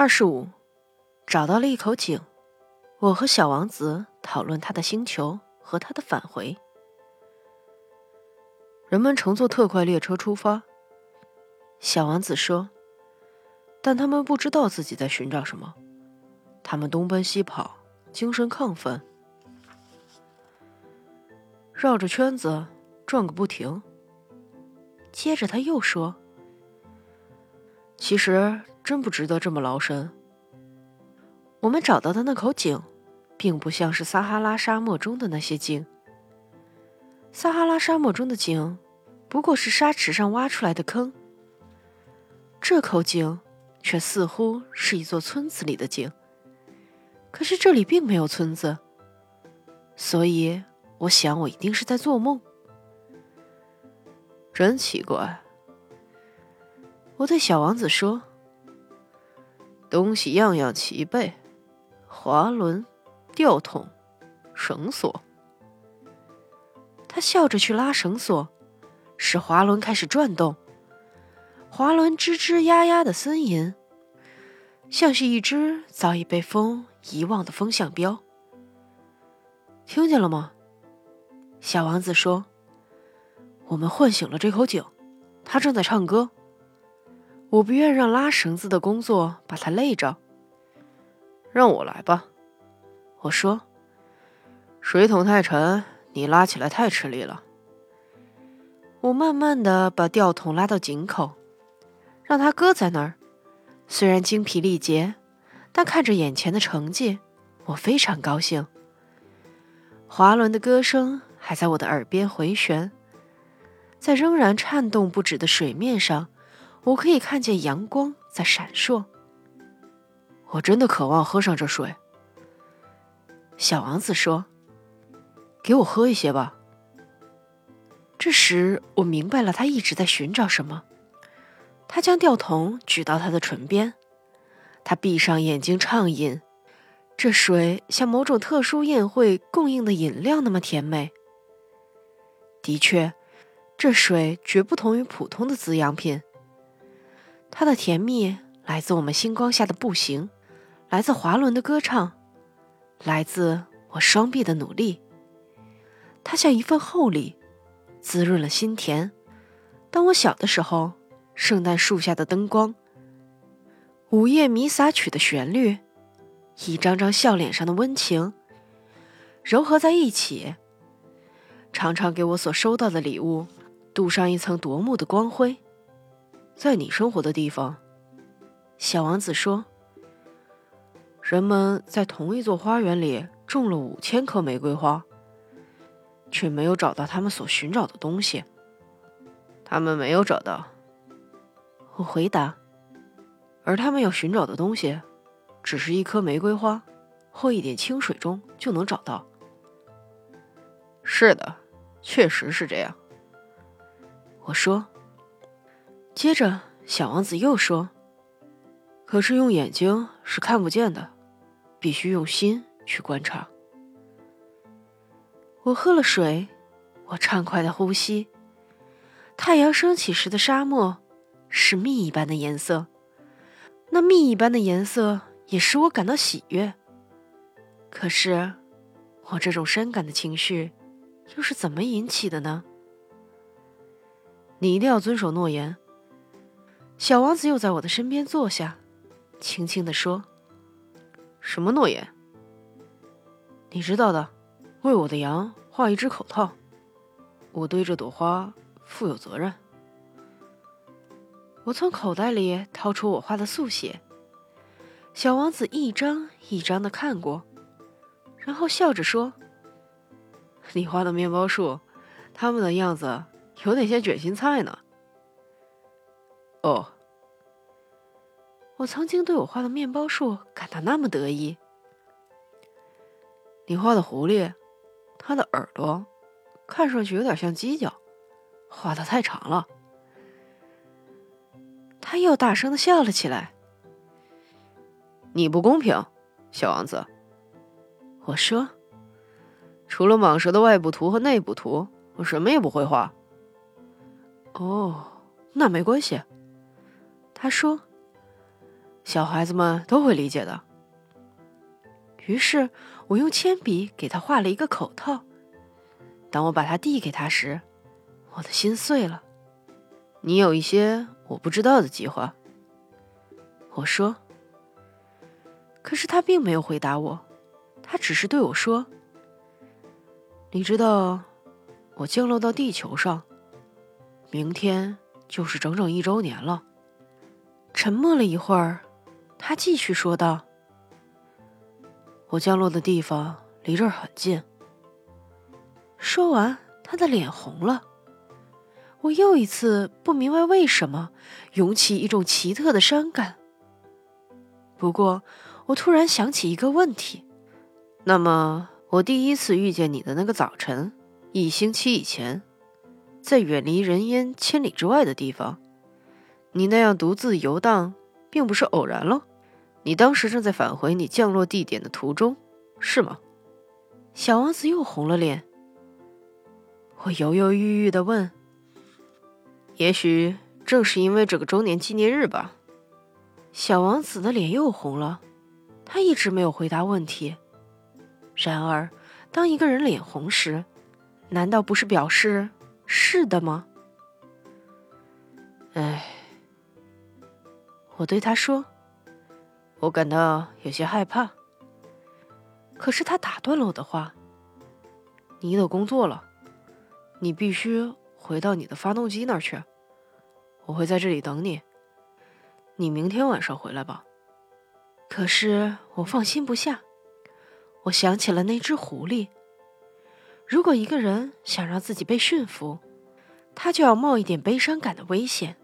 二十五，找到了一口井。我和小王子讨论他的星球和他的返回。人们乘坐特快列车出发。小王子说：“但他们不知道自己在寻找什么，他们东奔西跑，精神亢奋，绕着圈子转个不停。”接着他又说：“其实真不值得这么劳神。我们找到的那口井，并不像是撒哈拉沙漠中的那些井。撒哈拉沙漠中的井，不过是沙池上挖出来的坑。”这口井，却似乎是一座村子里的井。可是这里并没有村子，所以我想我一定是在做梦。真奇怪，我对小王子说：“东西样样齐备，滑轮、吊桶、绳索。”他笑着去拉绳索，使滑轮开始转动。滑轮吱吱呀呀的呻吟，像是一只早已被风遗忘的风向标。听见了吗？小王子说：“我们唤醒了这口井，它正在唱歌。我不愿让拉绳子的工作把它累着。让我来吧。”我说：“水桶太沉，你拉起来太吃力了。”我慢慢的把吊桶拉到井口。让它搁在那儿，虽然精疲力竭，但看着眼前的成绩，我非常高兴。滑轮的歌声还在我的耳边回旋，在仍然颤动不止的水面上，我可以看见阳光在闪烁。我真的渴望喝上这水。小王子说：“给我喝一些吧。”这时，我明白了，他一直在寻找什么。他将吊桶举到他的唇边，他闭上眼睛畅饮。这水像某种特殊宴会供应的饮料那么甜美。的确，这水绝不同于普通的滋养品。它的甜蜜来自我们星光下的步行，来自滑轮的歌唱，来自我双臂的努力。它像一份厚礼，滋润了心田。当我小的时候。圣诞树下的灯光，午夜弥撒曲的旋律，一张张笑脸上的温情，糅合在一起，常常给我所收到的礼物镀上一层夺目的光辉。在你生活的地方，小王子说：“人们在同一座花园里种了五千棵玫瑰花，却没有找到他们所寻找的东西。他们没有找到。”我回答，而他们要寻找的东西，只是一颗玫瑰花或一点清水中就能找到。是的，确实是这样。我说。接着，小王子又说：“可是用眼睛是看不见的，必须用心去观察。”我喝了水，我畅快的呼吸。太阳升起时的沙漠。是蜜一般的颜色，那蜜一般的颜色也使我感到喜悦。可是，我这种深感的情绪又是怎么引起的呢？你一定要遵守诺言。小王子又在我的身边坐下，轻轻地说：“什么诺言？你知道的，为我的羊画一只口套。我对这朵花负有责任。”我从口袋里掏出我画的速写，小王子一张一张的看过，然后笑着说：“你画的面包树，它们的样子有点像卷心菜呢。”哦，我曾经对我画的面包树感到那么得意。你画的狐狸，它的耳朵看上去有点像犄角，画的太长了。他又大声的笑了起来。你不公平，小王子。我说，除了蟒蛇的外部图和内部图，我什么也不会画。哦，那没关系。他说，小孩子们都会理解的。于是我用铅笔给他画了一个口套。当我把它递给他时，我的心碎了。你有一些我不知道的计划，我说。可是他并没有回答我，他只是对我说：“你知道，我降落到地球上，明天就是整整一周年了。”沉默了一会儿，他继续说道：“我降落的地方离这儿很近。”说完，他的脸红了。我又一次不明白为什么涌起一种奇特的伤感。不过，我突然想起一个问题：那么，我第一次遇见你的那个早晨，一星期以前，在远离人烟千里之外的地方，你那样独自游荡，并不是偶然喽？你当时正在返回你降落地点的途中，是吗？小王子又红了脸。我犹犹豫豫的问。也许正是因为这个周年纪念日吧，小王子的脸又红了。他一直没有回答问题。然而，当一个人脸红时，难道不是表示是的吗？唉，我对他说：“我感到有些害怕。”可是他打断了我的话：“你得工作了，你必须回到你的发动机那儿去。”我会在这里等你。你明天晚上回来吧。可是我放心不下。我想起了那只狐狸。如果一个人想让自己被驯服，他就要冒一点悲伤感的危险。